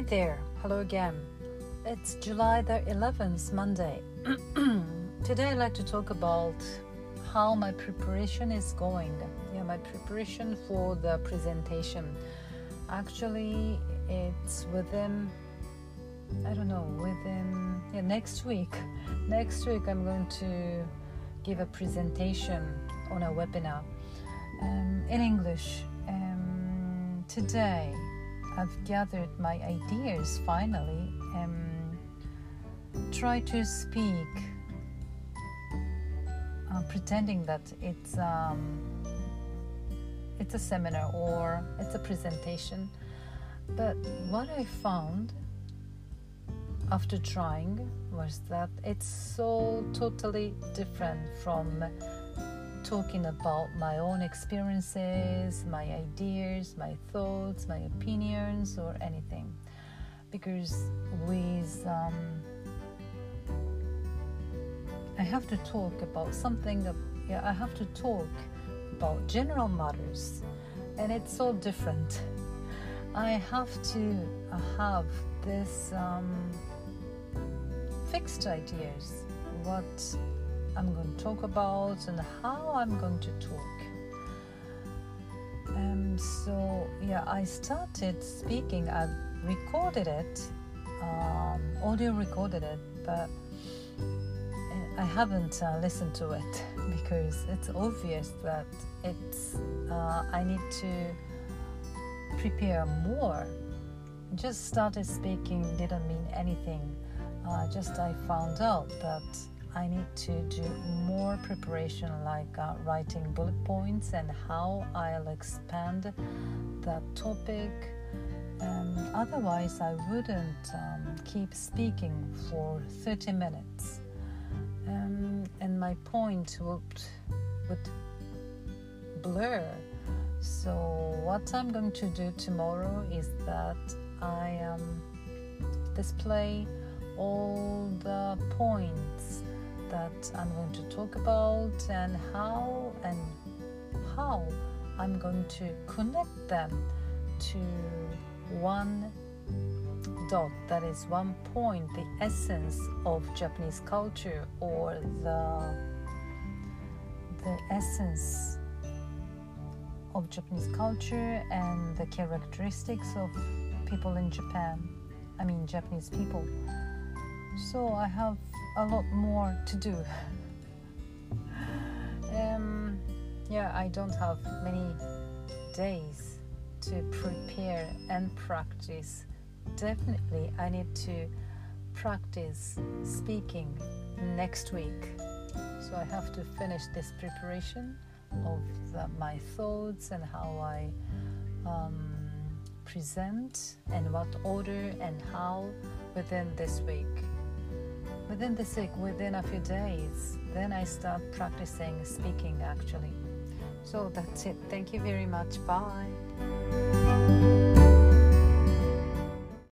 Hi there. Hello again. It's July the 11th, Monday. Today I'd like to talk about how my preparation is going. Yeah, my preparation for the presentation. Actually, it's within I don't know, within yeah, next week. Next week I'm going to give a presentation on a webinar um, in English. Um, today I've gathered my ideas finally and try to speak. Uh, pretending that it's um, it's a seminar or it's a presentation. But what I found after trying was that it's so totally different from talking about my own experiences, my ideas, my thoughts, my opinions, or anything. Because with um, I have to talk about something. Yeah, I have to talk about general matters, and it's so different. I have to have this um, fixed ideas. What I'm going to talk about and how I'm going to talk. Um, so, yeah, I started speaking. I recorded it, um, audio recorded it, but I haven't uh, listened to it because it's obvious that it's. Uh, I need to prepare more. Just started speaking didn't mean anything. Uh, just I found out that I need to do more preparation, like uh, writing bullet points and how I'll expand the topic. And otherwise, I wouldn't um, keep speaking for 30 minutes. Um, and my point would, would blur. So, what I'm going to do tomorrow is that I um, display all the points that I'm going to talk about and how and how I'm going to connect them to one dot that is one point the essence of Japanese culture or the the essence of Japanese culture and the characteristics of people in Japan I mean Japanese people so I have a lot more to do. um, yeah, I don't have many days to prepare and practice. Definitely, I need to practice speaking next week. So I have to finish this preparation of the, my thoughts and how I um, present and what order and how within this week within the sick within a few days then i start practicing speaking actually. So that's it. Thank you very much. Bye